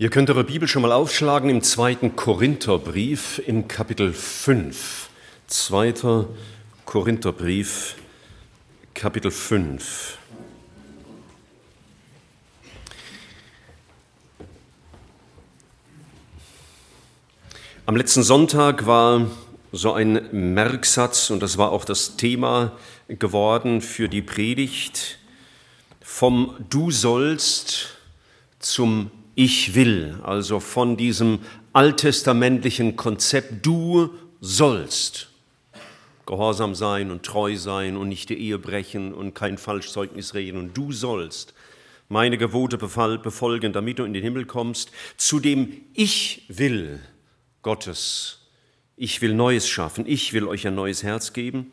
Ihr könnt eure Bibel schon mal aufschlagen im zweiten Korintherbrief im Kapitel 5. Zweiter Korintherbrief, Kapitel 5. Am letzten Sonntag war so ein Merksatz, und das war auch das Thema geworden für die Predigt, vom Du sollst zum ich will, also von diesem alttestamentlichen Konzept, du sollst gehorsam sein und treu sein und nicht die Ehe brechen und kein Falschzeugnis reden und du sollst meine Gebote befolgen, damit du in den Himmel kommst, zu dem ich will Gottes. Ich will Neues schaffen, ich will euch ein neues Herz geben.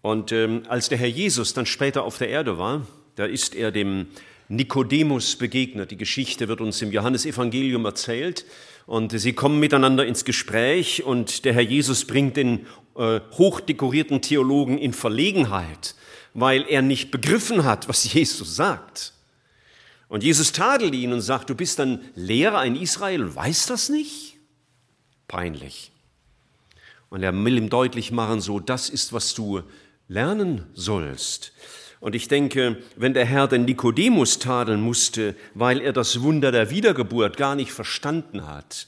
Und ähm, als der Herr Jesus dann später auf der Erde war, da ist er dem Nikodemus begegnet. Die Geschichte wird uns im Johannesevangelium erzählt. Und sie kommen miteinander ins Gespräch und der Herr Jesus bringt den äh, hochdekorierten Theologen in Verlegenheit, weil er nicht begriffen hat, was Jesus sagt. Und Jesus tadelt ihn und sagt, du bist ein Lehrer in Israel weißt das nicht? Peinlich. Und er will ihm deutlich machen, so, das ist, was du lernen sollst. Und ich denke, wenn der Herr den Nikodemus tadeln musste, weil er das Wunder der Wiedergeburt gar nicht verstanden hat,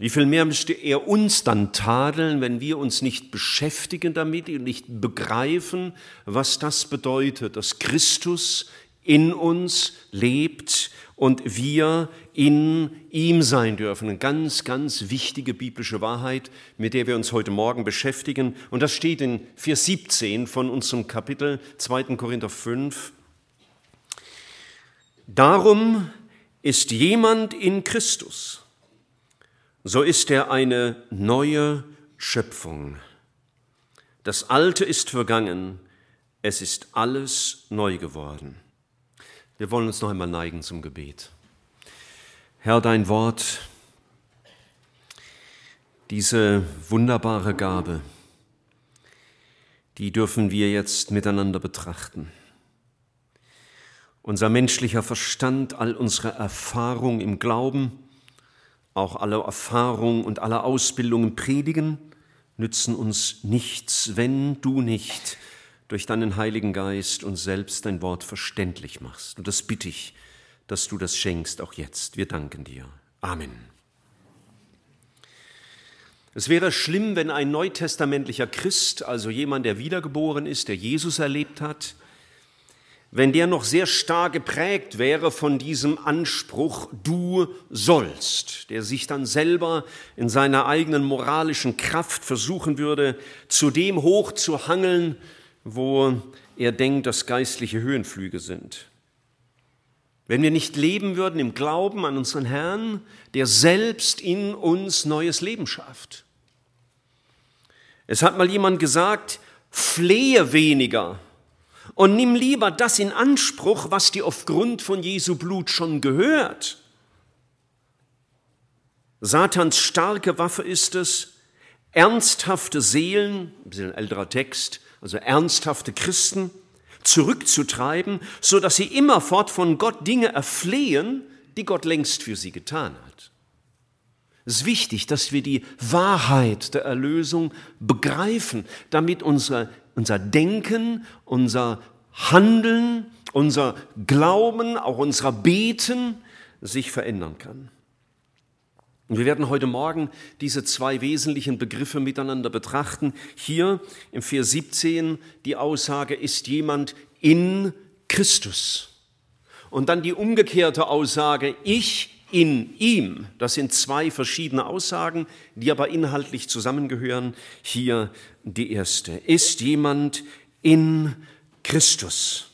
wie viel mehr müsste er uns dann tadeln, wenn wir uns nicht beschäftigen damit und nicht begreifen, was das bedeutet, dass Christus in uns lebt und wir in ihm sein dürfen. Eine ganz, ganz wichtige biblische Wahrheit, mit der wir uns heute Morgen beschäftigen. Und das steht in Vers 17 von unserem Kapitel 2. Korinther 5. Darum ist jemand in Christus, so ist er eine neue Schöpfung. Das Alte ist vergangen, es ist alles neu geworden. Wir wollen uns noch einmal neigen zum Gebet. Herr, dein Wort, diese wunderbare Gabe, die dürfen wir jetzt miteinander betrachten. Unser menschlicher Verstand, all unsere Erfahrung im Glauben, auch alle Erfahrung und alle Ausbildungen predigen, nützen uns nichts, wenn du nicht durch deinen Heiligen Geist und selbst dein Wort verständlich machst. Und das bitte ich, dass du das schenkst, auch jetzt. Wir danken dir. Amen. Es wäre schlimm, wenn ein neutestamentlicher Christ, also jemand, der wiedergeboren ist, der Jesus erlebt hat, wenn der noch sehr stark geprägt wäre von diesem Anspruch, du sollst, der sich dann selber in seiner eigenen moralischen Kraft versuchen würde, zu dem hochzuhangeln, wo er denkt, dass geistliche Höhenflüge sind. Wenn wir nicht leben würden im Glauben an unseren Herrn, der selbst in uns neues Leben schafft. Es hat mal jemand gesagt, flehe weniger und nimm lieber das in Anspruch, was dir aufgrund von Jesu Blut schon gehört. Satans starke Waffe ist es, ernsthafte Seelen, ein bisschen älterer Text, also ernsthafte Christen, zurückzutreiben, so dass sie immerfort von Gott Dinge erflehen, die Gott längst für sie getan hat. Es ist wichtig, dass wir die Wahrheit der Erlösung begreifen, damit unser, unser Denken, unser Handeln, unser Glauben, auch unser Beten sich verändern kann. Und wir werden heute Morgen diese zwei wesentlichen Begriffe miteinander betrachten. Hier im Vers 17 die Aussage, ist jemand in Christus. Und dann die umgekehrte Aussage, ich in ihm. Das sind zwei verschiedene Aussagen, die aber inhaltlich zusammengehören. Hier die erste. Ist jemand in Christus?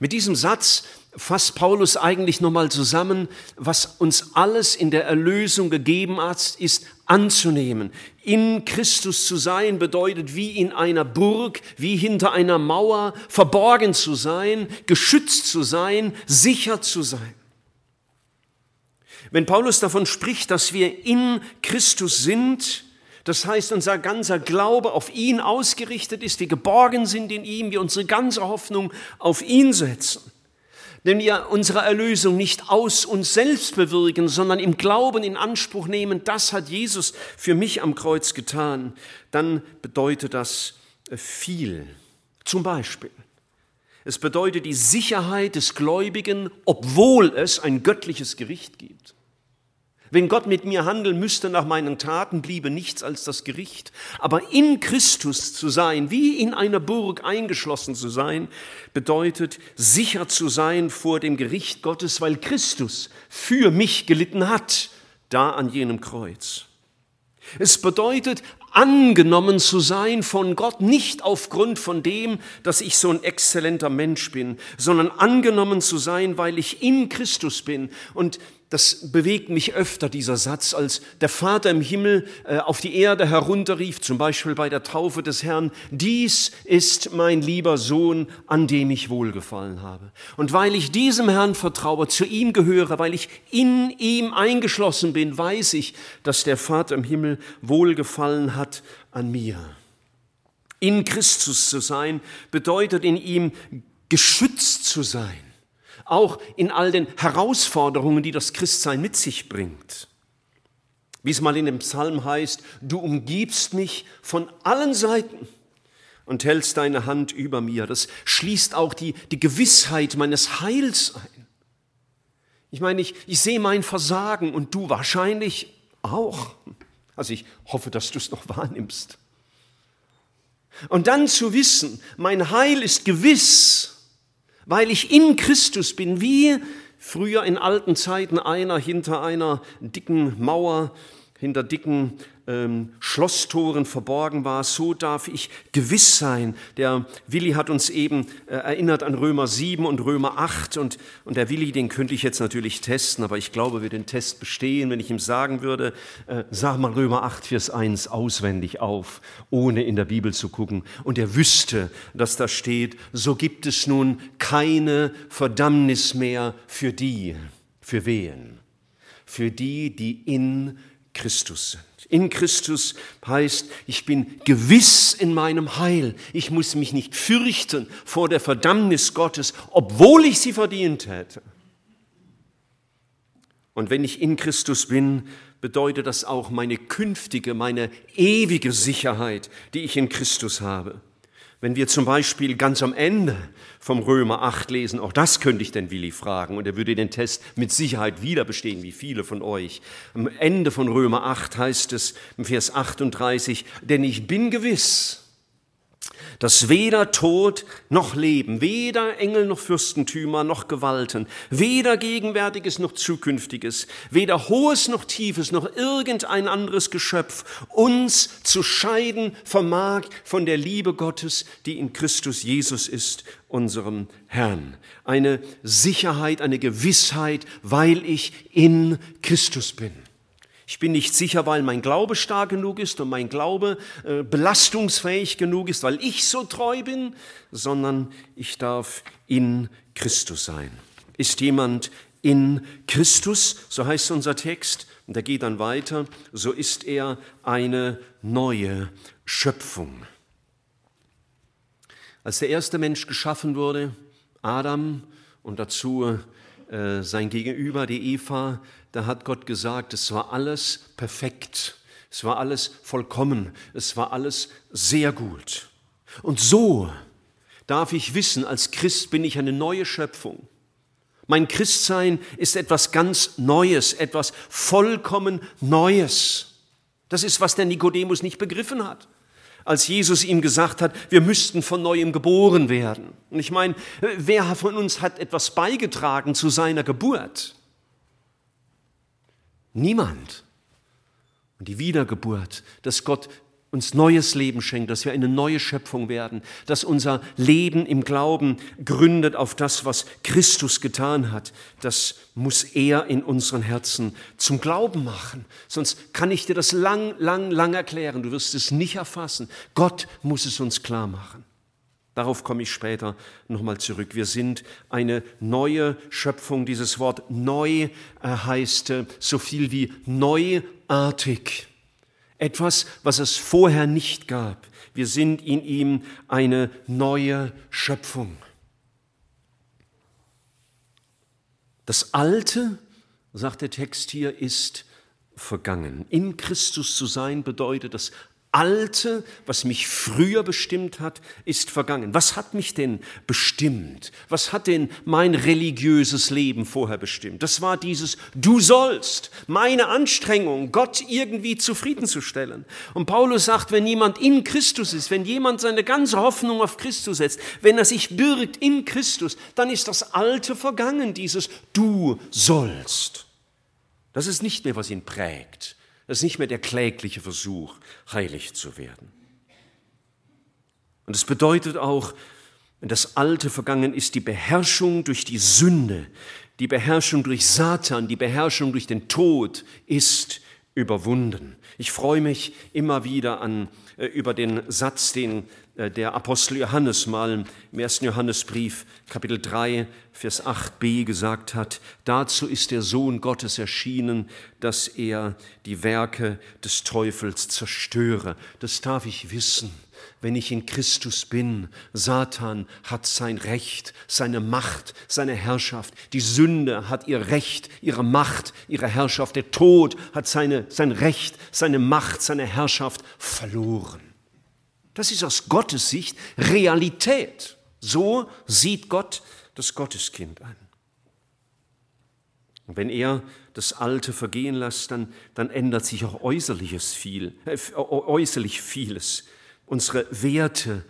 Mit diesem Satz fasst Paulus eigentlich nochmal zusammen, was uns alles in der Erlösung gegeben hat, ist anzunehmen. In Christus zu sein bedeutet wie in einer Burg, wie hinter einer Mauer, verborgen zu sein, geschützt zu sein, sicher zu sein. Wenn Paulus davon spricht, dass wir in Christus sind, das heißt, unser ganzer Glaube auf ihn ausgerichtet ist, wir geborgen sind in ihm, wir unsere ganze Hoffnung auf ihn setzen wenn wir unsere Erlösung nicht aus uns selbst bewirken, sondern im Glauben in Anspruch nehmen, das hat Jesus für mich am Kreuz getan, dann bedeutet das viel. Zum Beispiel, es bedeutet die Sicherheit des Gläubigen, obwohl es ein göttliches Gericht gibt. Wenn Gott mit mir handeln müsste nach meinen Taten, bliebe nichts als das Gericht. Aber in Christus zu sein, wie in einer Burg eingeschlossen zu sein, bedeutet sicher zu sein vor dem Gericht Gottes, weil Christus für mich gelitten hat, da an jenem Kreuz. Es bedeutet angenommen zu sein von Gott, nicht aufgrund von dem, dass ich so ein exzellenter Mensch bin, sondern angenommen zu sein, weil ich in Christus bin. Und das bewegt mich öfter, dieser Satz, als der Vater im Himmel äh, auf die Erde herunterrief, zum Beispiel bei der Taufe des Herrn, dies ist mein lieber Sohn, an dem ich wohlgefallen habe. Und weil ich diesem Herrn vertraue, zu ihm gehöre, weil ich in ihm eingeschlossen bin, weiß ich, dass der Vater im Himmel wohlgefallen hat an mir. In Christus zu sein bedeutet in ihm geschützt zu sein auch in all den Herausforderungen, die das Christsein mit sich bringt. Wie es mal in dem Psalm heißt, du umgibst mich von allen Seiten und hältst deine Hand über mir. Das schließt auch die, die Gewissheit meines Heils ein. Ich meine, ich, ich sehe mein Versagen und du wahrscheinlich auch. Also ich hoffe, dass du es noch wahrnimmst. Und dann zu wissen, mein Heil ist gewiss, weil ich in Christus bin, wie früher in alten Zeiten einer hinter einer dicken Mauer, hinter dicken ähm, Schlosstoren verborgen war, so darf ich gewiss sein. Der Willi hat uns eben äh, erinnert an Römer 7 und Römer 8 und, und der Willi, den könnte ich jetzt natürlich testen, aber ich glaube, wir den Test bestehen, wenn ich ihm sagen würde, äh, sag mal Römer 8, Vers 1 auswendig auf, ohne in der Bibel zu gucken. Und er wüsste, dass da steht, so gibt es nun keine Verdammnis mehr für die, für wen? Für die, die in Christus sind. In Christus heißt, ich bin gewiss in meinem Heil. Ich muss mich nicht fürchten vor der Verdammnis Gottes, obwohl ich sie verdient hätte. Und wenn ich in Christus bin, bedeutet das auch meine künftige, meine ewige Sicherheit, die ich in Christus habe. Wenn wir zum Beispiel ganz am Ende vom Römer 8 lesen, auch das könnte ich den Willi fragen und er würde den Test mit Sicherheit wieder bestehen, wie viele von euch. Am Ende von Römer 8 heißt es im Vers 38, denn ich bin gewiss, dass weder Tod noch Leben, weder Engel noch Fürstentümer noch Gewalten, weder Gegenwärtiges noch Zukünftiges, weder Hohes noch Tiefes noch irgendein anderes Geschöpf uns zu scheiden vermag von der Liebe Gottes, die in Christus Jesus ist, unserem Herrn. Eine Sicherheit, eine Gewissheit, weil ich in Christus bin. Ich bin nicht sicher, weil mein Glaube stark genug ist und mein Glaube äh, belastungsfähig genug ist, weil ich so treu bin, sondern ich darf in Christus sein. Ist jemand in Christus, so heißt unser Text, und der geht dann weiter, so ist er eine neue Schöpfung. Als der erste Mensch geschaffen wurde, Adam und dazu äh, sein Gegenüber, die Eva, da hat Gott gesagt, es war alles perfekt, es war alles vollkommen, es war alles sehr gut. Und so darf ich wissen, als Christ bin ich eine neue Schöpfung. Mein Christsein ist etwas ganz Neues, etwas vollkommen Neues. Das ist, was der Nikodemus nicht begriffen hat als Jesus ihm gesagt hat, wir müssten von neuem geboren werden. Und ich meine, wer von uns hat etwas beigetragen zu seiner Geburt? Niemand. Und die Wiedergeburt, dass Gott uns neues Leben schenkt, dass wir eine neue Schöpfung werden, dass unser Leben im Glauben gründet auf das, was Christus getan hat. Das muss er in unseren Herzen zum Glauben machen. Sonst kann ich dir das lang, lang, lang erklären. Du wirst es nicht erfassen. Gott muss es uns klar machen. Darauf komme ich später nochmal zurück. Wir sind eine neue Schöpfung. Dieses Wort neu äh, heißt äh, so viel wie neuartig. Etwas, was es vorher nicht gab. Wir sind in ihm eine neue Schöpfung. Das Alte, sagt der Text hier, ist vergangen. In Christus zu sein bedeutet, das Alte, was mich früher bestimmt hat, ist vergangen. Was hat mich denn bestimmt? Was hat denn mein religiöses Leben vorher bestimmt? Das war dieses Du sollst, meine Anstrengung, Gott irgendwie zufriedenzustellen. Und Paulus sagt, wenn jemand in Christus ist, wenn jemand seine ganze Hoffnung auf Christus setzt, wenn er sich birgt in Christus, dann ist das Alte vergangen, dieses Du sollst. Das ist nicht mehr, was ihn prägt. Das ist nicht mehr der klägliche Versuch, heilig zu werden. Und es bedeutet auch, wenn das Alte vergangen ist, die Beherrschung durch die Sünde, die Beherrschung durch Satan, die Beherrschung durch den Tod ist überwunden. Ich freue mich immer wieder an, über den Satz, den äh, der Apostel Johannes mal im ersten Johannesbrief, Kapitel 3, Vers 8b gesagt hat. Dazu ist der Sohn Gottes erschienen, dass er die Werke des Teufels zerstöre. Das darf ich wissen wenn ich in Christus bin. Satan hat sein Recht, seine Macht, seine Herrschaft. Die Sünde hat ihr Recht, ihre Macht, ihre Herrschaft. Der Tod hat seine, sein Recht, seine Macht, seine Herrschaft verloren. Das ist aus Gottes Sicht Realität. So sieht Gott das Gotteskind an. Und wenn er das Alte vergehen lässt, dann, dann ändert sich auch äußerliches viel, äh, äußerlich vieles unsere Werte,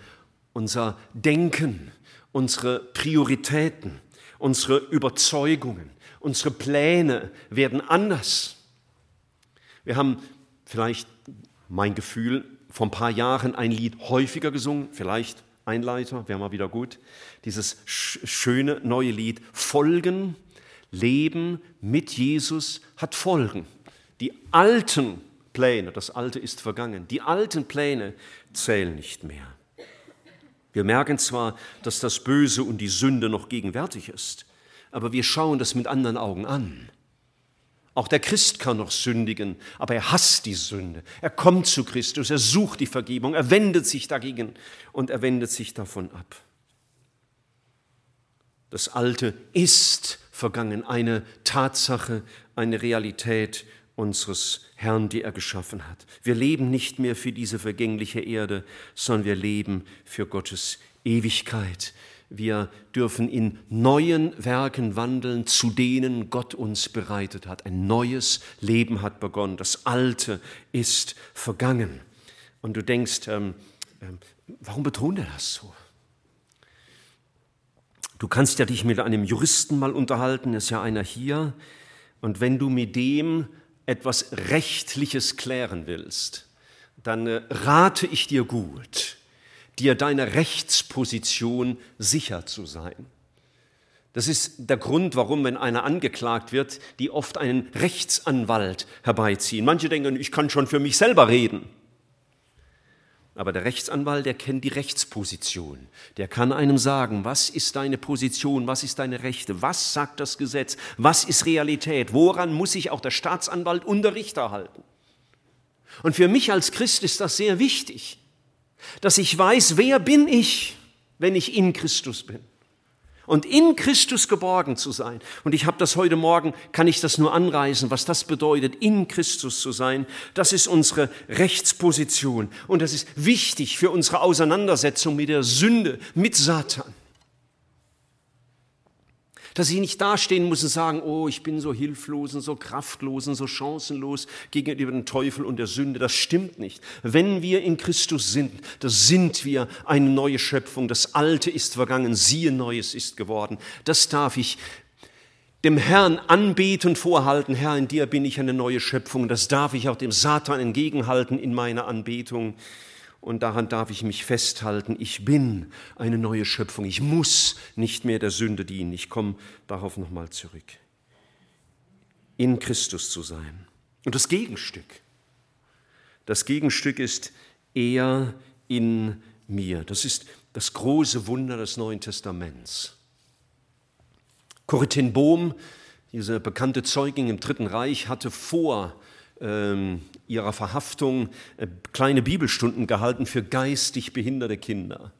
unser Denken, unsere Prioritäten, unsere Überzeugungen, unsere Pläne werden anders. Wir haben vielleicht, mein Gefühl, vor ein paar Jahren ein Lied häufiger gesungen, vielleicht Einleiter, wäre mal wieder gut. Dieses schöne neue Lied Folgen, Leben mit Jesus hat Folgen. Die alten Pläne, das Alte ist vergangen, die alten Pläne zählen nicht mehr. Wir merken zwar, dass das Böse und die Sünde noch gegenwärtig ist, aber wir schauen das mit anderen Augen an. Auch der Christ kann noch sündigen, aber er hasst die Sünde. Er kommt zu Christus, er sucht die Vergebung, er wendet sich dagegen und er wendet sich davon ab. Das Alte ist vergangen, eine Tatsache, eine Realität unseres Herrn, die er geschaffen hat. Wir leben nicht mehr für diese vergängliche Erde, sondern wir leben für Gottes Ewigkeit. Wir dürfen in neuen Werken wandeln, zu denen Gott uns bereitet hat. Ein neues Leben hat begonnen. Das Alte ist vergangen. Und du denkst, ähm, ähm, warum betont er das so? Du kannst ja dich mit einem Juristen mal unterhalten, ist ja einer hier. Und wenn du mit dem etwas Rechtliches klären willst, dann äh, rate ich dir gut, dir deiner Rechtsposition sicher zu sein. Das ist der Grund, warum, wenn einer angeklagt wird, die oft einen Rechtsanwalt herbeiziehen. Manche denken, ich kann schon für mich selber reden. Aber der Rechtsanwalt, der kennt die Rechtsposition. Der kann einem sagen, was ist deine Position, was ist deine Rechte, was sagt das Gesetz, was ist Realität, woran muss sich auch der Staatsanwalt und der Richter halten. Und für mich als Christ ist das sehr wichtig, dass ich weiß, wer bin ich, wenn ich in Christus bin und in Christus geborgen zu sein. Und ich habe das heute Morgen, kann ich das nur anreißen, was das bedeutet, in Christus zu sein. Das ist unsere Rechtsposition und das ist wichtig für unsere Auseinandersetzung mit der Sünde, mit Satan dass ich nicht dastehen muss und sagen, oh, ich bin so hilflos und so kraftlos und so chancenlos gegenüber dem Teufel und der Sünde. Das stimmt nicht. Wenn wir in Christus sind, da sind wir eine neue Schöpfung. Das Alte ist vergangen, siehe, Neues ist geworden. Das darf ich dem Herrn anbeten vorhalten, Herr, in dir bin ich eine neue Schöpfung. Das darf ich auch dem Satan entgegenhalten in meiner Anbetung und daran darf ich mich festhalten, ich bin eine neue Schöpfung, ich muss nicht mehr der Sünde dienen. Ich komme darauf nochmal zurück. In Christus zu sein. Und das Gegenstück, das Gegenstück ist er in mir. Das ist das große Wunder des Neuen Testaments. Corrie Bohm, diese bekannte Zeugin im Dritten Reich, hatte vor ihrer Verhaftung äh, kleine Bibelstunden gehalten für geistig behinderte Kinder.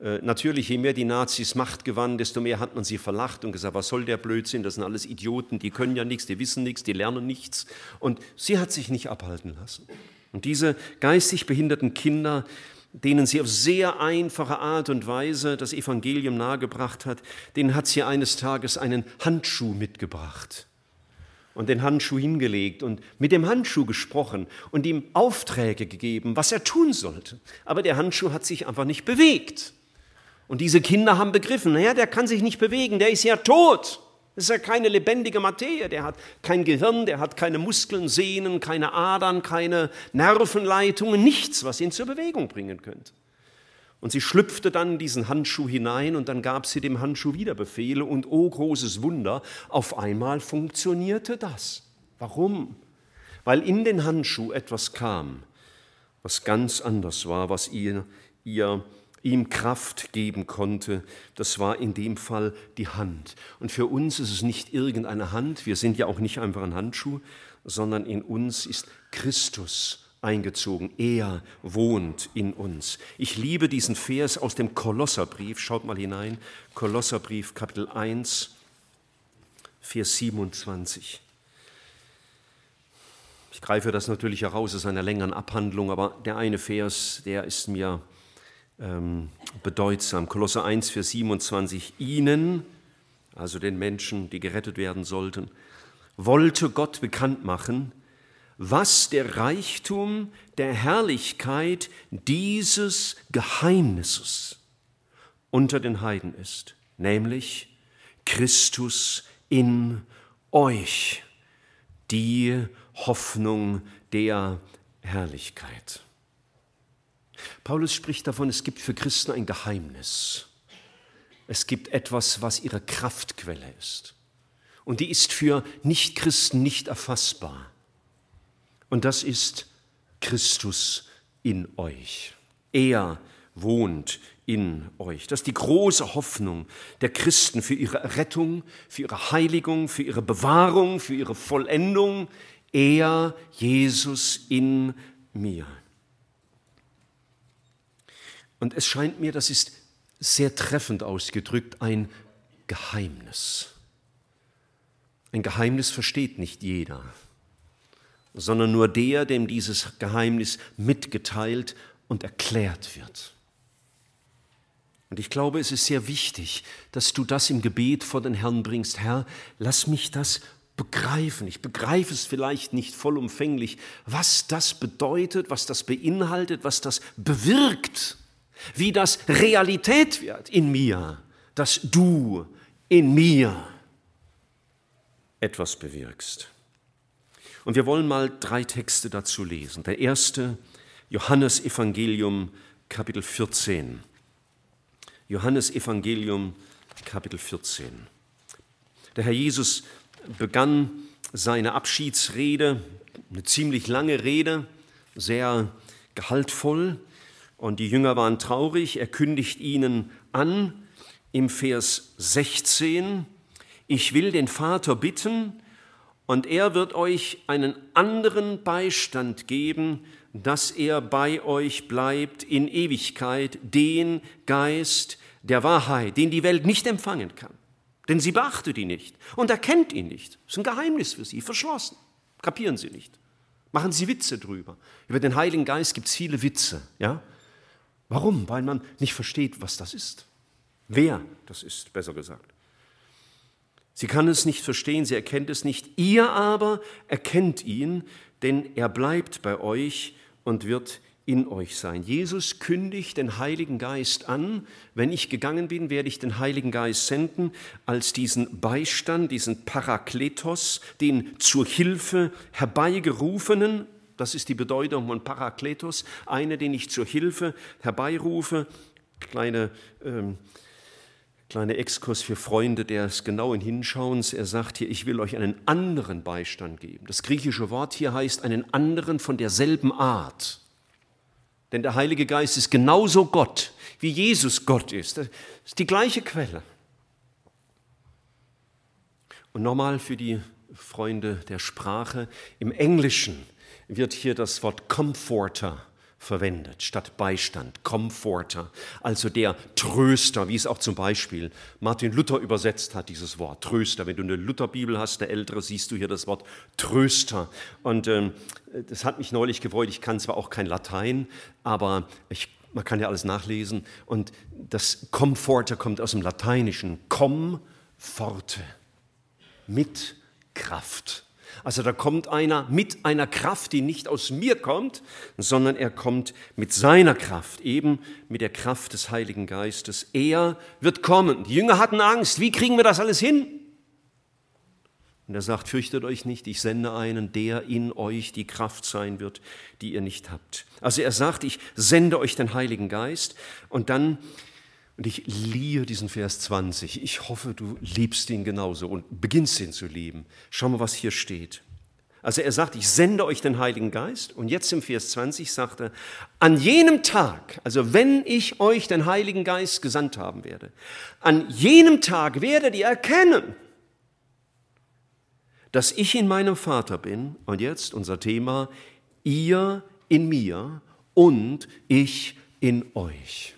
Äh, natürlich, je mehr die Nazis Macht gewannen, desto mehr hat man sie verlacht und gesagt, was soll der Blödsinn, das sind alles Idioten, die können ja nichts, die wissen nichts, die lernen nichts. Und sie hat sich nicht abhalten lassen. Und diese geistig behinderten Kinder, denen sie auf sehr einfache Art und Weise das Evangelium nahegebracht hat, denen hat sie eines Tages einen Handschuh mitgebracht und den Handschuh hingelegt und mit dem Handschuh gesprochen und ihm Aufträge gegeben, was er tun sollte. Aber der Handschuh hat sich einfach nicht bewegt. Und diese Kinder haben begriffen, naja, der kann sich nicht bewegen, der ist ja tot. Das ist ja keine lebendige Materie, der hat kein Gehirn, der hat keine Muskeln, Sehnen, keine Adern, keine Nervenleitungen, nichts, was ihn zur Bewegung bringen könnte. Und sie schlüpfte dann diesen Handschuh hinein und dann gab sie dem Handschuh wieder Befehle und oh großes Wunder, auf einmal funktionierte das. Warum? Weil in den Handschuh etwas kam, was ganz anders war, was ihr, ihr ihm Kraft geben konnte, das war in dem Fall die Hand. Und für uns ist es nicht irgendeine Hand, wir sind ja auch nicht einfach ein Handschuh, sondern in uns ist Christus eingezogen. Er wohnt in uns. Ich liebe diesen Vers aus dem Kolosserbrief. Schaut mal hinein. Kolosserbrief, Kapitel 1, Vers 27. Ich greife das natürlich heraus aus einer längeren Abhandlung, aber der eine Vers, der ist mir ähm, bedeutsam. Kolosser 1, Vers 27. Ihnen, also den Menschen, die gerettet werden sollten, wollte Gott bekannt machen, was der Reichtum der Herrlichkeit dieses Geheimnisses unter den Heiden ist, nämlich Christus in euch, die Hoffnung der Herrlichkeit. Paulus spricht davon, es gibt für Christen ein Geheimnis. Es gibt etwas, was ihre Kraftquelle ist. Und die ist für Nichtchristen nicht erfassbar. Und das ist Christus in euch. Er wohnt in euch. Das ist die große Hoffnung der Christen für ihre Rettung, für ihre Heiligung, für ihre Bewahrung, für ihre Vollendung. Er, Jesus in mir. Und es scheint mir, das ist sehr treffend ausgedrückt, ein Geheimnis. Ein Geheimnis versteht nicht jeder, sondern nur der, dem dieses Geheimnis mitgeteilt und erklärt wird. Und ich glaube, es ist sehr wichtig, dass du das im Gebet vor den Herrn bringst. Herr, lass mich das begreifen. Ich begreife es vielleicht nicht vollumfänglich, was das bedeutet, was das beinhaltet, was das bewirkt wie das Realität wird in mir, dass du in mir etwas bewirkst. Und wir wollen mal drei Texte dazu lesen. Der erste, Johannes Evangelium, Kapitel 14. Johannes Evangelium, Kapitel 14. Der Herr Jesus begann seine Abschiedsrede, eine ziemlich lange Rede, sehr gehaltvoll. Und die Jünger waren traurig. Er kündigt ihnen an im Vers 16, ich will den Vater bitten, und er wird euch einen anderen Beistand geben, dass er bei euch bleibt in Ewigkeit, den Geist der Wahrheit, den die Welt nicht empfangen kann. Denn sie beachtet ihn nicht und erkennt ihn nicht. Das ist ein Geheimnis für sie, verschlossen. Kapieren sie nicht. Machen sie Witze drüber. Über den Heiligen Geist gibt es viele Witze. Ja? Warum? Weil man nicht versteht, was das ist. Wer das ist, besser gesagt. Sie kann es nicht verstehen, sie erkennt es nicht. Ihr aber erkennt ihn, denn er bleibt bei euch und wird in euch sein. Jesus kündigt den Heiligen Geist an. Wenn ich gegangen bin, werde ich den Heiligen Geist senden als diesen Beistand, diesen Parakletos, den zur Hilfe herbeigerufenen, das ist die Bedeutung von Parakletos, einer, den ich zur Hilfe herbeirufe. Kleine, ähm, kleine Exkurs für Freunde des genauen Hinschauens. Er sagt hier, ich will euch einen anderen Beistand geben. Das griechische Wort hier heißt einen anderen von derselben Art. Denn der Heilige Geist ist genauso Gott, wie Jesus Gott ist. Das ist die gleiche Quelle. Und nochmal für die Freunde der Sprache, im Englischen wird hier das Wort Comforter verwendet, statt Beistand, Comforter, also der Tröster, wie es auch zum Beispiel Martin Luther übersetzt hat, dieses Wort Tröster. Wenn du eine Lutherbibel hast, der Ältere, siehst du hier das Wort Tröster. Und ähm, das hat mich neulich gefreut. Ich kann zwar auch kein Latein, aber ich, man kann ja alles nachlesen. Und das Comforter kommt aus dem Lateinischen. Com forte, mit Kraft. Also da kommt einer mit einer Kraft, die nicht aus mir kommt, sondern er kommt mit seiner Kraft, eben mit der Kraft des Heiligen Geistes. Er wird kommen. Die Jünger hatten Angst. Wie kriegen wir das alles hin? Und er sagt, fürchtet euch nicht, ich sende einen, der in euch die Kraft sein wird, die ihr nicht habt. Also er sagt, ich sende euch den Heiligen Geist und dann und ich liebe diesen Vers 20. Ich hoffe, du liebst ihn genauso und beginnst ihn zu lieben. Schau mal, was hier steht. Also er sagt, ich sende euch den Heiligen Geist. Und jetzt im Vers 20 sagt er, an jenem Tag, also wenn ich euch den Heiligen Geist gesandt haben werde, an jenem Tag werdet ihr erkennen, dass ich in meinem Vater bin. Und jetzt unser Thema, ihr in mir und ich in euch.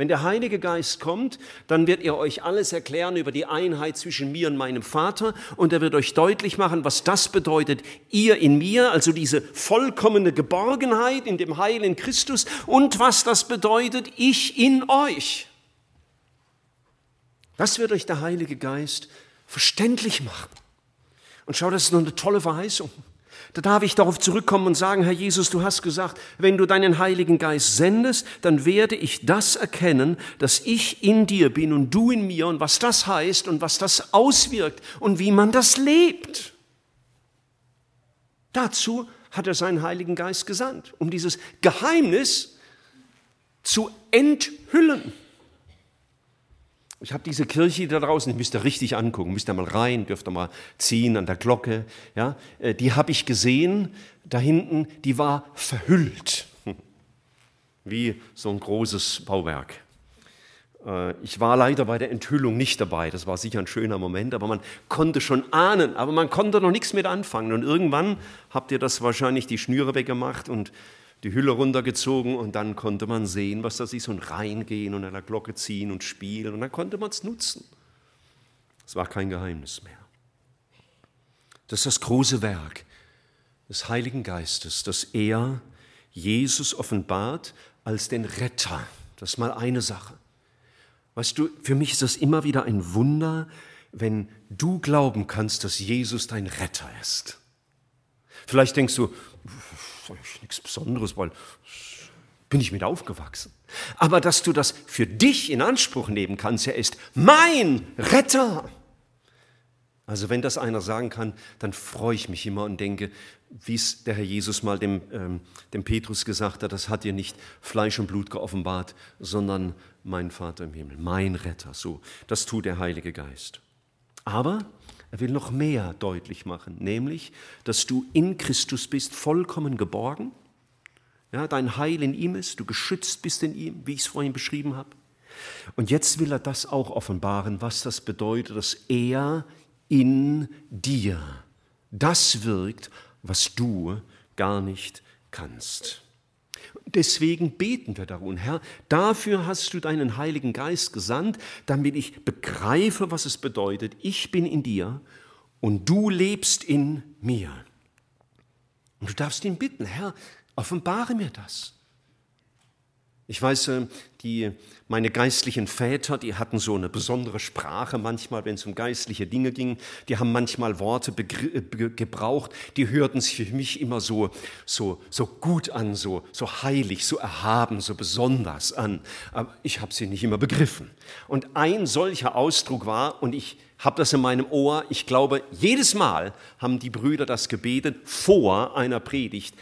Wenn der Heilige Geist kommt, dann wird er euch alles erklären über die Einheit zwischen mir und meinem Vater und er wird euch deutlich machen, was das bedeutet, ihr in mir, also diese vollkommene Geborgenheit in dem Heil in Christus und was das bedeutet, ich in euch. Das wird euch der Heilige Geist verständlich machen. Und schau, das ist noch eine tolle Verheißung. Da darf ich darauf zurückkommen und sagen, Herr Jesus, du hast gesagt, wenn du deinen Heiligen Geist sendest, dann werde ich das erkennen, dass ich in dir bin und du in mir und was das heißt und was das auswirkt und wie man das lebt. Dazu hat er seinen Heiligen Geist gesandt, um dieses Geheimnis zu enthüllen. Ich habe diese Kirche da draußen, ich müsst ihr richtig angucken, müsst ihr mal rein, dürft ihr mal ziehen an der Glocke. Ja, äh, die habe ich gesehen, da hinten, die war verhüllt, wie so ein großes Bauwerk. Äh, ich war leider bei der Enthüllung nicht dabei, das war sicher ein schöner Moment, aber man konnte schon ahnen, aber man konnte noch nichts mit anfangen. Und irgendwann habt ihr das wahrscheinlich die Schnüre weggemacht und die Hülle runtergezogen und dann konnte man sehen, was das ist und reingehen und an der Glocke ziehen und spielen und dann konnte man es nutzen. Es war kein Geheimnis mehr. Das ist das große Werk des Heiligen Geistes, das er Jesus offenbart als den Retter. Das ist mal eine Sache. Weißt du, für mich ist das immer wieder ein Wunder, wenn du glauben kannst, dass Jesus dein Retter ist. Vielleicht denkst du, nichts Besonderes, weil bin ich mit aufgewachsen. Aber dass du das für dich in Anspruch nehmen kannst, er ist mein Retter. Also wenn das einer sagen kann, dann freue ich mich immer und denke, wie es der Herr Jesus mal dem, ähm, dem Petrus gesagt hat, das hat dir nicht Fleisch und Blut geoffenbart, sondern mein Vater im Himmel, mein Retter. So, das tut der Heilige Geist. Aber er will noch mehr deutlich machen, nämlich, dass du in Christus bist, vollkommen geborgen, ja, dein Heil in ihm ist, du geschützt bist in ihm, wie ich es vorhin beschrieben habe. Und jetzt will er das auch offenbaren, was das bedeutet, dass er in dir das wirkt, was du gar nicht kannst. Deswegen beten wir darum, Herr, dafür hast du deinen Heiligen Geist gesandt, damit ich begreife, was es bedeutet. Ich bin in dir und du lebst in mir. Und du darfst ihn bitten, Herr, offenbare mir das. Ich weiß, äh, die, meine geistlichen Väter, die hatten so eine besondere Sprache manchmal, wenn es um geistliche Dinge ging. Die haben manchmal Worte äh, gebraucht, die hörten sich für mich immer so, so, so gut an, so, so heilig, so erhaben, so besonders an. Aber ich habe sie nicht immer begriffen. Und ein solcher Ausdruck war, und ich habe das in meinem Ohr, ich glaube, jedes Mal haben die Brüder das gebetet vor einer Predigt.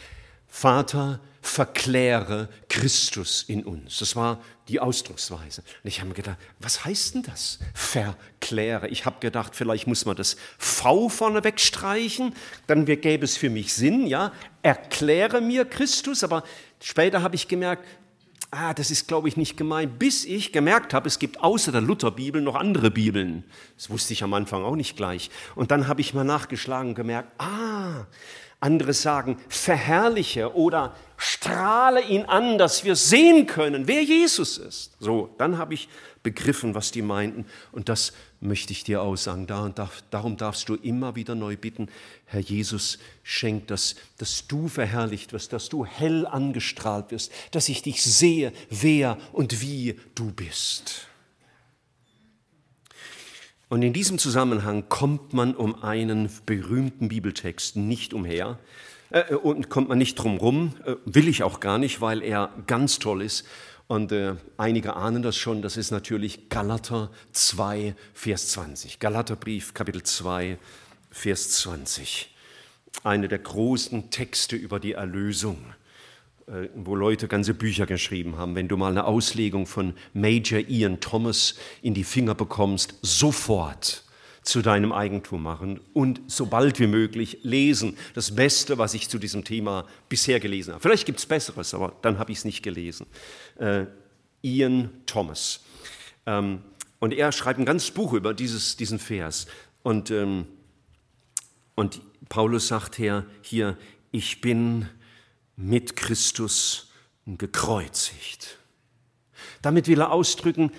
Vater, verkläre Christus in uns. Das war die Ausdrucksweise. Und ich habe mir gedacht, was heißt denn das? Verkläre. Ich habe gedacht, vielleicht muss man das V vorne wegstreichen, dann gäbe es für mich Sinn, ja. Erkläre mir Christus, aber später habe ich gemerkt, ah, das ist, glaube ich, nicht gemeint, bis ich gemerkt habe, es gibt außer der Lutherbibel noch andere Bibeln. Das wusste ich am Anfang auch nicht gleich. Und dann habe ich mal nachgeschlagen und gemerkt, ah, andere sagen, verherrliche oder strahle ihn an, dass wir sehen können, wer Jesus ist. So, dann habe ich begriffen, was die meinten. Und das möchte ich dir aussagen. Darum darfst du immer wieder neu bitten, Herr Jesus, schenk das, dass du verherrlicht wirst, dass du hell angestrahlt wirst, dass ich dich sehe, wer und wie du bist. Und in diesem Zusammenhang kommt man um einen berühmten Bibeltext nicht umher äh, und kommt man nicht drum rum, äh, will ich auch gar nicht, weil er ganz toll ist. Und äh, einige ahnen das schon, das ist natürlich Galater 2, Vers 20. Galaterbrief, Kapitel 2, Vers 20. Eine der großen Texte über die Erlösung. Äh, wo Leute ganze Bücher geschrieben haben. Wenn du mal eine Auslegung von Major Ian Thomas in die Finger bekommst, sofort zu deinem Eigentum machen und so bald wie möglich lesen. Das Beste, was ich zu diesem Thema bisher gelesen habe. Vielleicht gibt es Besseres, aber dann habe ich es nicht gelesen. Äh, Ian Thomas. Ähm, und er schreibt ein ganzes Buch über dieses, diesen Vers. Und, ähm, und Paulus sagt hier, hier, ich bin mit Christus gekreuzigt. Damit will er ausdrücken,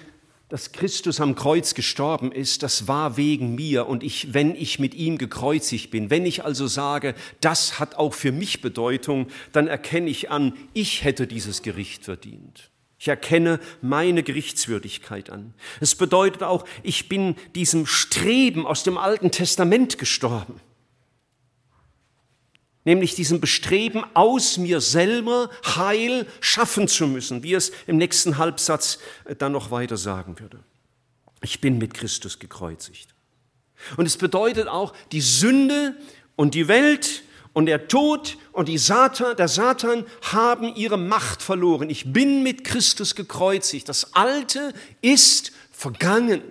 dass Christus am Kreuz gestorben ist, das war wegen mir und ich, wenn ich mit ihm gekreuzigt bin, wenn ich also sage, das hat auch für mich Bedeutung, dann erkenne ich an, ich hätte dieses Gericht verdient. Ich erkenne meine Gerichtswürdigkeit an. Es bedeutet auch, ich bin diesem Streben aus dem Alten Testament gestorben nämlich diesem Bestreben, aus mir selber Heil schaffen zu müssen, wie es im nächsten Halbsatz äh, dann noch weiter sagen würde. Ich bin mit Christus gekreuzigt. Und es bedeutet auch, die Sünde und die Welt und der Tod und die Satan, der Satan haben ihre Macht verloren. Ich bin mit Christus gekreuzigt. Das Alte ist vergangen.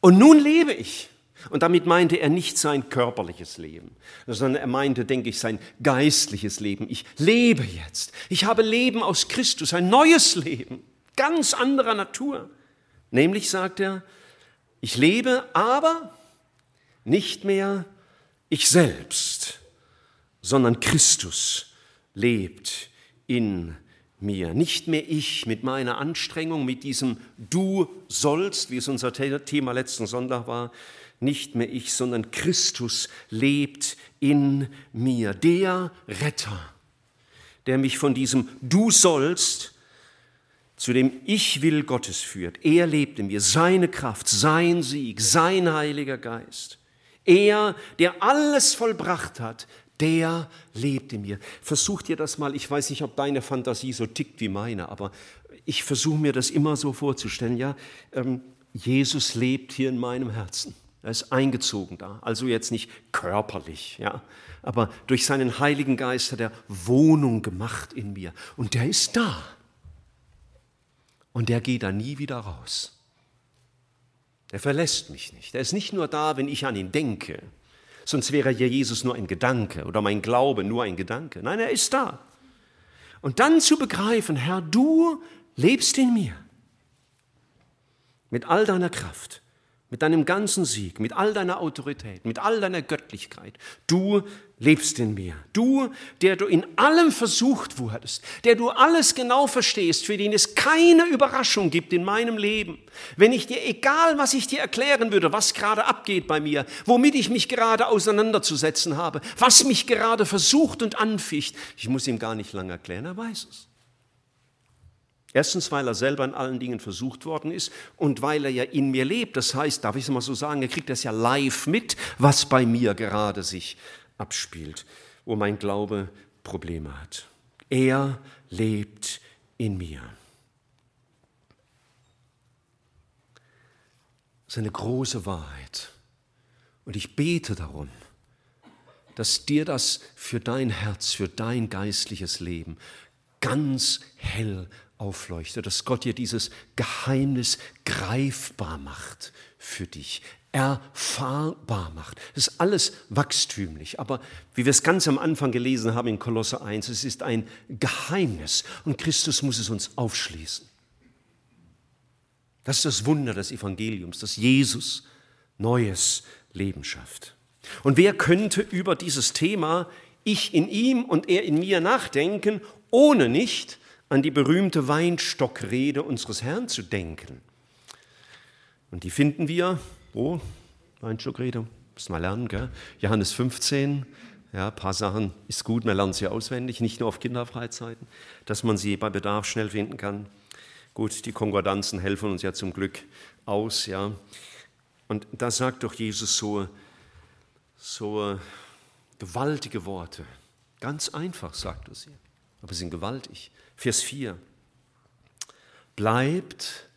Und nun lebe ich. Und damit meinte er nicht sein körperliches Leben, sondern er meinte, denke ich, sein geistliches Leben. Ich lebe jetzt. Ich habe Leben aus Christus, ein neues Leben, ganz anderer Natur. Nämlich sagt er, ich lebe, aber nicht mehr ich selbst, sondern Christus lebt in mir. Nicht mehr ich mit meiner Anstrengung, mit diesem Du sollst, wie es unser Thema letzten Sonntag war, nicht mehr ich, sondern Christus lebt in mir. Der Retter, der mich von diesem Du sollst zu dem Ich will Gottes führt. Er lebt in mir, seine Kraft, sein Sieg, sein Heiliger Geist. Er, der alles vollbracht hat, der lebt in mir. Versuch dir das mal, ich weiß nicht, ob deine Fantasie so tickt wie meine, aber ich versuche mir das immer so vorzustellen, ja, ähm, Jesus lebt hier in meinem Herzen. Er ist eingezogen da, also jetzt nicht körperlich, ja, aber durch seinen Heiligen Geist hat er Wohnung gemacht in mir und der ist da. Und der geht da nie wieder raus. Der verlässt mich nicht. Er ist nicht nur da, wenn ich an ihn denke, sonst wäre ja Jesus nur ein Gedanke oder mein Glaube nur ein Gedanke. Nein, er ist da. Und dann zu begreifen, Herr, du lebst in mir mit all deiner Kraft mit deinem ganzen Sieg, mit all deiner Autorität, mit all deiner Göttlichkeit. Du lebst in mir. Du, der du in allem versucht wurdest, der du alles genau verstehst, für den es keine Überraschung gibt in meinem Leben. Wenn ich dir, egal was ich dir erklären würde, was gerade abgeht bei mir, womit ich mich gerade auseinanderzusetzen habe, was mich gerade versucht und anficht, ich muss ihm gar nicht lange erklären, er weiß es. Erstens, weil er selber in allen Dingen versucht worden ist und weil er ja in mir lebt. Das heißt, darf ich es mal so sagen, er kriegt das ja live mit, was bei mir gerade sich abspielt, wo mein Glaube Probleme hat. Er lebt in mir. Das ist eine große Wahrheit. Und ich bete darum, dass dir das für dein Herz, für dein geistliches Leben ganz hell aufleuchtet, dass Gott dir dieses Geheimnis greifbar macht für dich, erfahrbar macht. Das ist alles wachstümlich, aber wie wir es ganz am Anfang gelesen haben in Kolosse 1, es ist ein Geheimnis und Christus muss es uns aufschließen. Das ist das Wunder des Evangeliums, dass Jesus neues Leben schafft. Und wer könnte über dieses Thema ich in ihm und er in mir nachdenken, ohne nicht an die berühmte Weinstockrede unseres Herrn zu denken? Und die finden wir, wo? Weinstockrede, müssen wir lernen, gell? Johannes 15, ja, ein paar Sachen ist gut, man lernt sie auswendig, nicht nur auf Kinderfreizeiten, dass man sie bei Bedarf schnell finden kann. Gut, die Konkordanzen helfen uns ja zum Glück aus, ja. Und da sagt doch Jesus so, so gewaltige Worte. Ganz einfach sagt er sie, aber sie sind gewaltig. Vers 4. Bleibt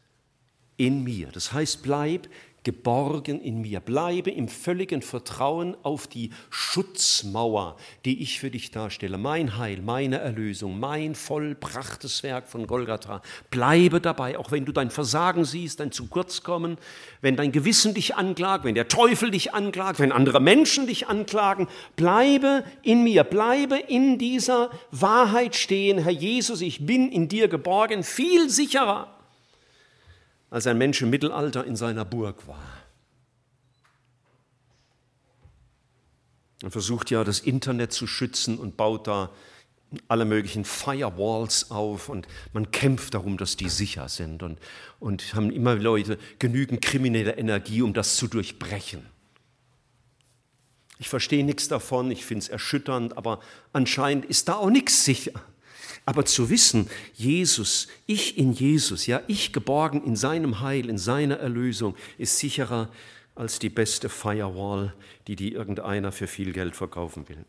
in mir. Das heißt, bleib geborgen in mir. Bleibe im völligen Vertrauen auf die Schutzmauer, die ich für dich darstelle. Mein Heil, meine Erlösung, mein vollbrachtes Werk von Golgatha. Bleibe dabei, auch wenn du dein Versagen siehst, dein zu kurz kommen, wenn dein Gewissen dich anklagt, wenn der Teufel dich anklagt, wenn andere Menschen dich anklagen. Bleibe in mir, bleibe in dieser Wahrheit stehen. Herr Jesus, ich bin in dir geborgen, viel sicherer als ein Mensch im Mittelalter in seiner Burg war. Er versucht ja, das Internet zu schützen und baut da alle möglichen Firewalls auf und man kämpft darum, dass die sicher sind und, und haben immer Leute genügend kriminelle Energie, um das zu durchbrechen. Ich verstehe nichts davon, ich finde es erschütternd, aber anscheinend ist da auch nichts sicher. Aber zu wissen, Jesus, ich in Jesus, ja, ich geborgen in seinem Heil, in seiner Erlösung, ist sicherer als die beste Firewall, die die irgendeiner für viel Geld verkaufen will.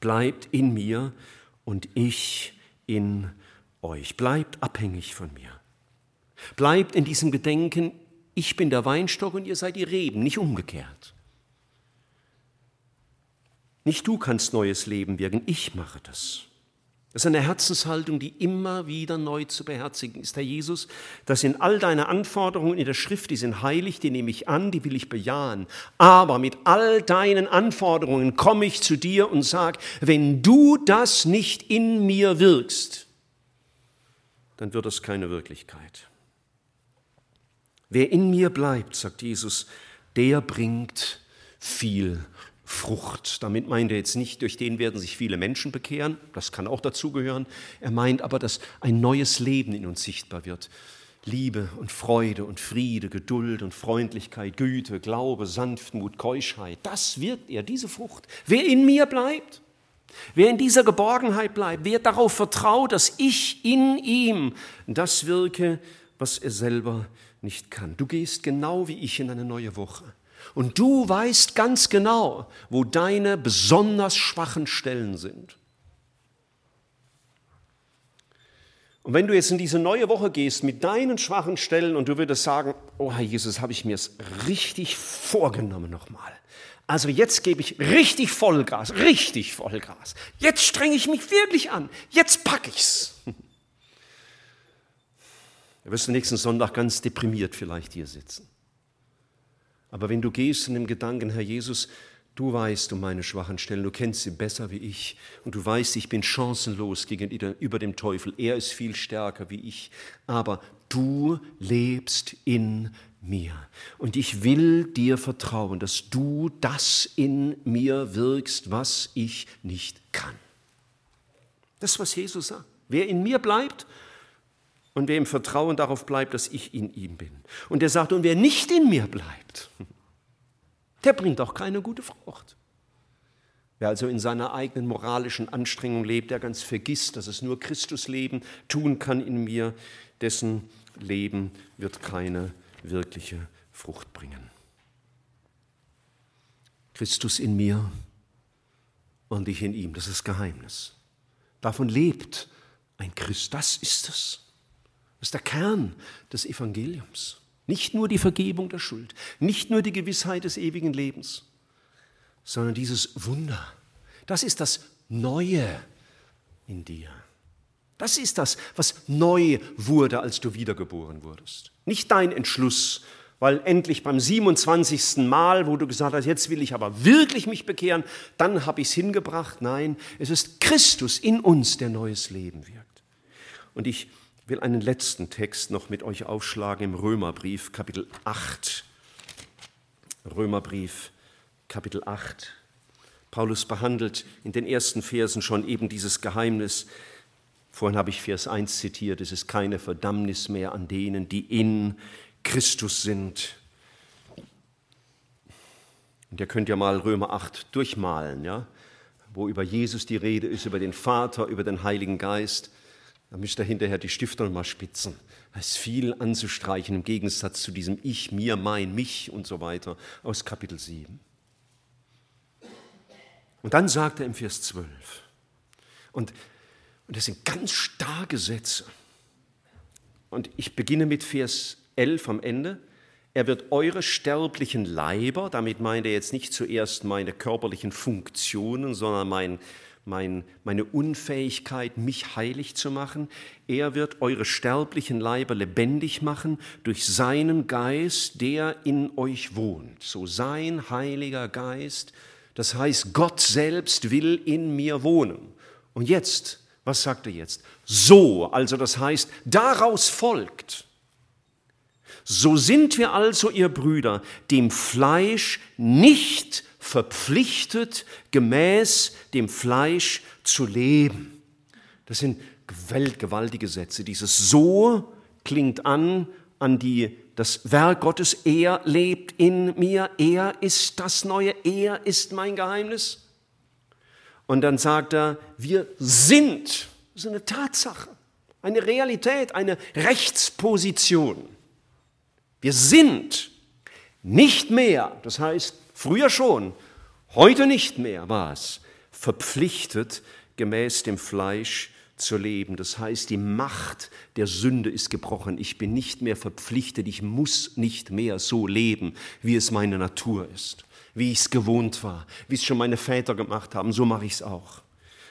Bleibt in mir und ich in euch. Bleibt abhängig von mir. Bleibt in diesem Gedenken, ich bin der Weinstock und ihr seid die Reben, nicht umgekehrt. Nicht du kannst neues Leben wirken, ich mache das. Das ist eine Herzenshaltung, die immer wieder neu zu beherzigen ist. Herr Jesus, das sind all deine Anforderungen in der Schrift, die sind heilig, die nehme ich an, die will ich bejahen. Aber mit all deinen Anforderungen komme ich zu dir und sage, wenn du das nicht in mir wirkst, dann wird das keine Wirklichkeit. Wer in mir bleibt, sagt Jesus, der bringt viel Frucht. Damit meint er jetzt nicht, durch den werden sich viele Menschen bekehren, das kann auch dazugehören. Er meint aber, dass ein neues Leben in uns sichtbar wird. Liebe und Freude und Friede, Geduld und Freundlichkeit, Güte, Glaube, Sanftmut, Keuschheit. Das wirkt er, diese Frucht. Wer in mir bleibt, wer in dieser Geborgenheit bleibt, wer darauf vertraut, dass ich in ihm das wirke, was er selber nicht kann. Du gehst genau wie ich in eine neue Woche. Und du weißt ganz genau, wo deine besonders schwachen Stellen sind. Und wenn du jetzt in diese neue Woche gehst mit deinen schwachen Stellen und du würdest sagen, oh Herr Jesus, habe ich mir es richtig vorgenommen nochmal. Also jetzt gebe ich richtig Vollgas, richtig Vollgas. Jetzt strenge ich mich wirklich an. Jetzt packe ich's. Du wirst nächsten Sonntag ganz deprimiert vielleicht hier sitzen. Aber wenn du gehst in dem Gedanken, Herr Jesus, du weißt um meine schwachen Stellen, du kennst sie besser wie ich und du weißt, ich bin chancenlos gegenüber dem Teufel. Er ist viel stärker wie ich, aber du lebst in mir. Und ich will dir vertrauen, dass du das in mir wirkst, was ich nicht kann. Das ist, was Jesus sagt. Wer in mir bleibt und wer im Vertrauen darauf bleibt, dass ich in ihm bin. Und er sagt, und wer nicht in mir bleibt, der bringt auch keine gute Frucht. Wer also in seiner eigenen moralischen Anstrengung lebt, der ganz vergisst, dass es nur Christus Leben tun kann in mir, dessen Leben wird keine wirkliche Frucht bringen. Christus in mir und ich in ihm, das ist Geheimnis. Davon lebt ein Christ, das ist es. Das ist der Kern des Evangeliums. Nicht nur die Vergebung der Schuld, nicht nur die Gewissheit des ewigen Lebens, sondern dieses Wunder. Das ist das Neue in dir. Das ist das, was neu wurde, als du wiedergeboren wurdest. Nicht dein Entschluss, weil endlich beim 27. Mal, wo du gesagt hast, jetzt will ich aber wirklich mich bekehren, dann habe ich es hingebracht. Nein, es ist Christus in uns, der neues Leben wirkt. Und ich will einen letzten Text noch mit euch aufschlagen im Römerbrief, Kapitel 8. Römerbrief, Kapitel 8. Paulus behandelt in den ersten Versen schon eben dieses Geheimnis. Vorhin habe ich Vers 1 zitiert, es ist keine Verdammnis mehr an denen, die in Christus sind. Und ihr könnt ja mal Römer 8 durchmalen, ja? wo über Jesus die Rede ist, über den Vater, über den Heiligen Geist. Da müsst ihr hinterher die Stifte mal spitzen. Da ist viel anzustreichen im Gegensatz zu diesem Ich, mir, mein, mich und so weiter aus Kapitel 7. Und dann sagt er im Vers 12, und, und das sind ganz starke Sätze. Und ich beginne mit Vers 11 am Ende. Er wird eure sterblichen Leiber, damit meint er jetzt nicht zuerst meine körperlichen Funktionen, sondern mein, mein, meine Unfähigkeit, mich heilig zu machen. Er wird eure sterblichen Leiber lebendig machen durch seinen Geist, der in euch wohnt. So sein heiliger Geist, das heißt, Gott selbst will in mir wohnen. Und jetzt, was sagt er jetzt? So, also das heißt, daraus folgt, so sind wir also, ihr Brüder, dem Fleisch nicht verpflichtet, gemäß dem Fleisch zu leben. Das sind gewaltige Sätze. Dieses So klingt an an die, das Werk Gottes. Er lebt in mir. Er ist das Neue. Er ist mein Geheimnis. Und dann sagt er, wir sind. Das ist eine Tatsache, eine Realität, eine Rechtsposition. Wir sind nicht mehr, das heißt früher schon, heute nicht mehr war es, verpflichtet, gemäß dem Fleisch zu leben. Das heißt, die Macht der Sünde ist gebrochen. Ich bin nicht mehr verpflichtet, ich muss nicht mehr so leben, wie es meine Natur ist, wie ich es gewohnt war, wie es schon meine Väter gemacht haben, so mache ich es auch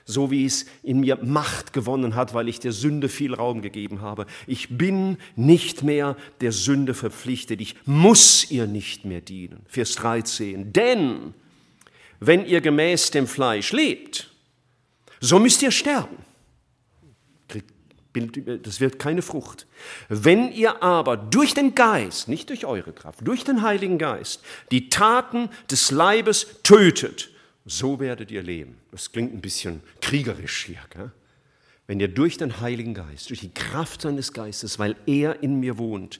so wie es in mir Macht gewonnen hat, weil ich der Sünde viel Raum gegeben habe. Ich bin nicht mehr der Sünde verpflichtet. Ich muss ihr nicht mehr dienen. Vers 13. Denn wenn ihr gemäß dem Fleisch lebt, so müsst ihr sterben. Das wird keine Frucht. Wenn ihr aber durch den Geist, nicht durch eure Kraft, durch den Heiligen Geist, die Taten des Leibes tötet, so werdet ihr leben. Das klingt ein bisschen kriegerisch hier. Gell? Wenn ihr durch den Heiligen Geist, durch die Kraft seines Geistes, weil er in mir wohnt,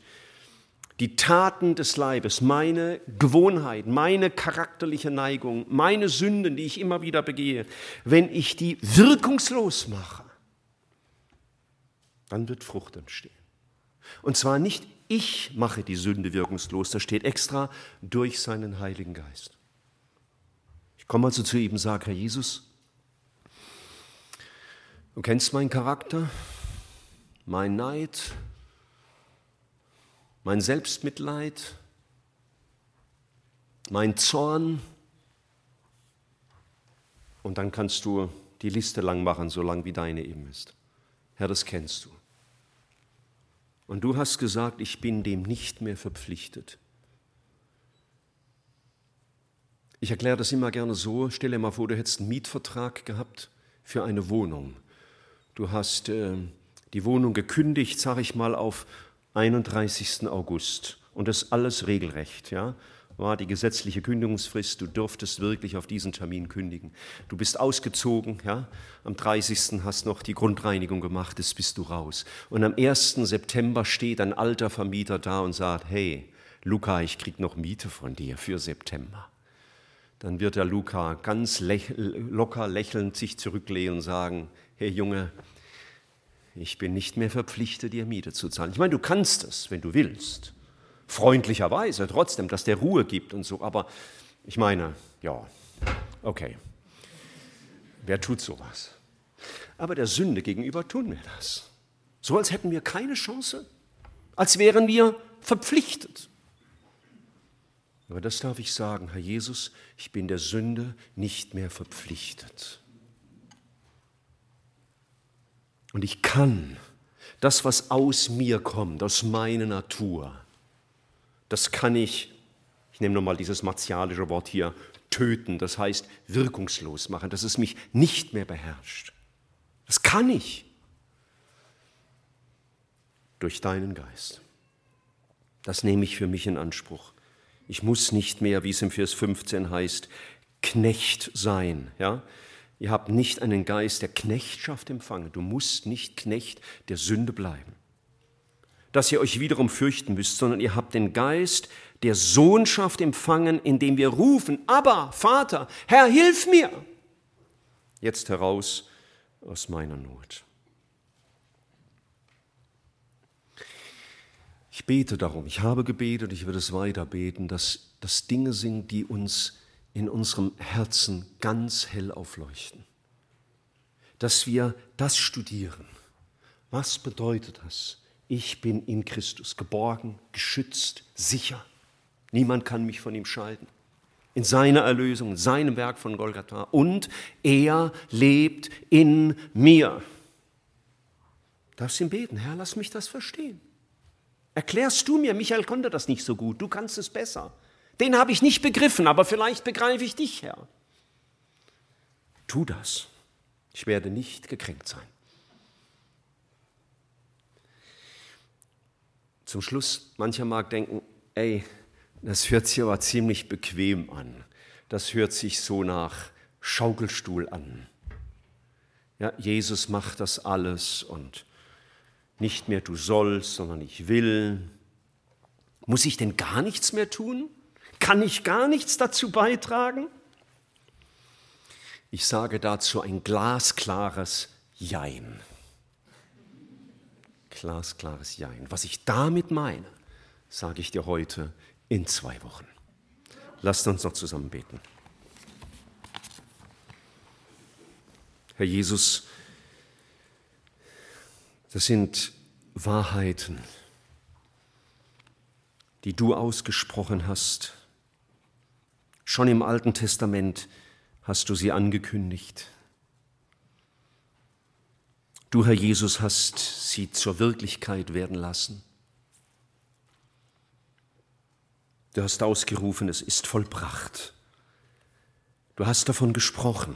die Taten des Leibes, meine Gewohnheit, meine charakterliche Neigung, meine Sünden, die ich immer wieder begehe, wenn ich die wirkungslos mache, dann wird Frucht entstehen. Und zwar nicht ich mache die Sünde wirkungslos, da steht extra durch seinen Heiligen Geist. Ich komme also zu ihm und sage, Herr Jesus, du kennst meinen Charakter, mein Neid, mein Selbstmitleid, mein Zorn. Und dann kannst du die Liste lang machen, so lang wie deine eben ist. Herr, das kennst du. Und du hast gesagt, ich bin dem nicht mehr verpflichtet. Ich erkläre das immer gerne so, stelle mal vor, du hättest einen Mietvertrag gehabt für eine Wohnung. Du hast äh, die Wohnung gekündigt, sage ich mal, auf 31. August. Und das alles regelrecht, ja war die gesetzliche Kündigungsfrist, du durftest wirklich auf diesen Termin kündigen. Du bist ausgezogen, ja, am 30. hast noch die Grundreinigung gemacht, jetzt bist du raus. Und am 1. September steht ein alter Vermieter da und sagt, hey, Luca, ich krieg noch Miete von dir für September dann wird der Luca ganz locker lächelnd sich zurücklehnen und sagen, Herr Junge, ich bin nicht mehr verpflichtet, dir Miete zu zahlen. Ich meine, du kannst es, wenn du willst. Freundlicherweise trotzdem, dass der Ruhe gibt und so. Aber ich meine, ja, okay. Wer tut sowas? Aber der Sünde gegenüber tun wir das. So als hätten wir keine Chance, als wären wir verpflichtet. Aber das darf ich sagen, Herr Jesus, ich bin der Sünde nicht mehr verpflichtet. Und ich kann das, was aus mir kommt, aus meiner Natur, das kann ich, ich nehme nochmal dieses martialische Wort hier, töten, das heißt wirkungslos machen, dass es mich nicht mehr beherrscht. Das kann ich durch deinen Geist. Das nehme ich für mich in Anspruch. Ich muss nicht mehr, wie es im Vers 15 heißt, Knecht sein. Ja? Ihr habt nicht einen Geist der Knechtschaft empfangen. Du musst nicht Knecht der Sünde bleiben. Dass ihr euch wiederum fürchten müsst, sondern ihr habt den Geist der Sohnschaft empfangen, indem wir rufen, aber Vater, Herr, hilf mir. Jetzt heraus aus meiner Not. Ich bete darum, ich habe gebetet, ich werde es weiter beten, dass das Dinge sind, die uns in unserem Herzen ganz hell aufleuchten. Dass wir das studieren. Was bedeutet das? Ich bin in Christus geborgen, geschützt, sicher. Niemand kann mich von ihm scheiden. In seiner Erlösung, in seinem Werk von Golgatha. Und er lebt in mir. Darfst ihn beten, Herr, lass mich das verstehen. Erklärst du mir, Michael konnte das nicht so gut, du kannst es besser. Den habe ich nicht begriffen, aber vielleicht begreife ich dich, Herr. Tu das. Ich werde nicht gekränkt sein. Zum Schluss, mancher mag denken, ey, das hört sich aber ziemlich bequem an. Das hört sich so nach Schaukelstuhl an. Ja, Jesus macht das alles und nicht mehr du sollst, sondern ich will. Muss ich denn gar nichts mehr tun? Kann ich gar nichts dazu beitragen? Ich sage dazu ein glasklares Jein. Glasklares Jein. Was ich damit meine, sage ich dir heute in zwei Wochen. Lasst uns noch zusammen beten. Herr Jesus, das sind Wahrheiten, die du ausgesprochen hast Schon im Alten Testament hast du sie angekündigt. Du, Herr Jesus, hast sie zur Wirklichkeit werden lassen. Du hast ausgerufen, es ist vollbracht. Du hast davon gesprochen,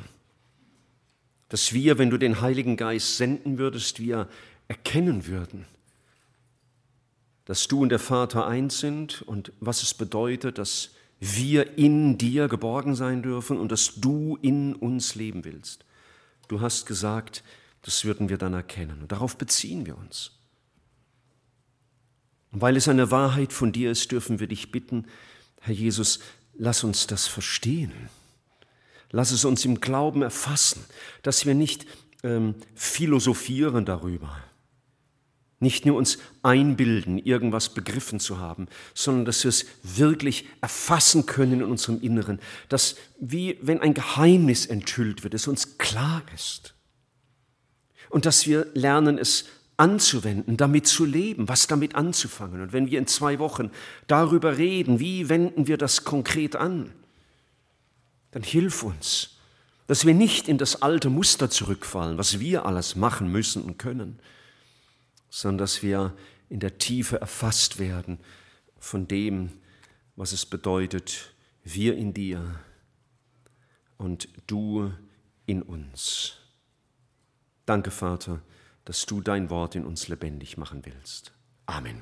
dass wir, wenn du den Heiligen Geist senden würdest, wir erkennen würden, dass du und der Vater eins sind und was es bedeutet, dass wir in dir geborgen sein dürfen und dass du in uns leben willst. Du hast gesagt, das würden wir dann erkennen. Und darauf beziehen wir uns. Und weil es eine Wahrheit von dir ist, dürfen wir dich bitten, Herr Jesus, lass uns das verstehen. Lass es uns im Glauben erfassen, dass wir nicht ähm, philosophieren darüber, nicht nur uns einbilden, irgendwas begriffen zu haben, sondern dass wir es wirklich erfassen können in unserem Inneren, dass wie wenn ein Geheimnis enthüllt wird, es uns klar ist. Und dass wir lernen, es anzuwenden, damit zu leben, was damit anzufangen. Und wenn wir in zwei Wochen darüber reden, wie wenden wir das konkret an, dann hilf uns, dass wir nicht in das alte Muster zurückfallen, was wir alles machen müssen und können, sondern dass wir in der Tiefe erfasst werden von dem, was es bedeutet, wir in dir und du in uns. Danke, Vater, dass du dein Wort in uns lebendig machen willst. Amen.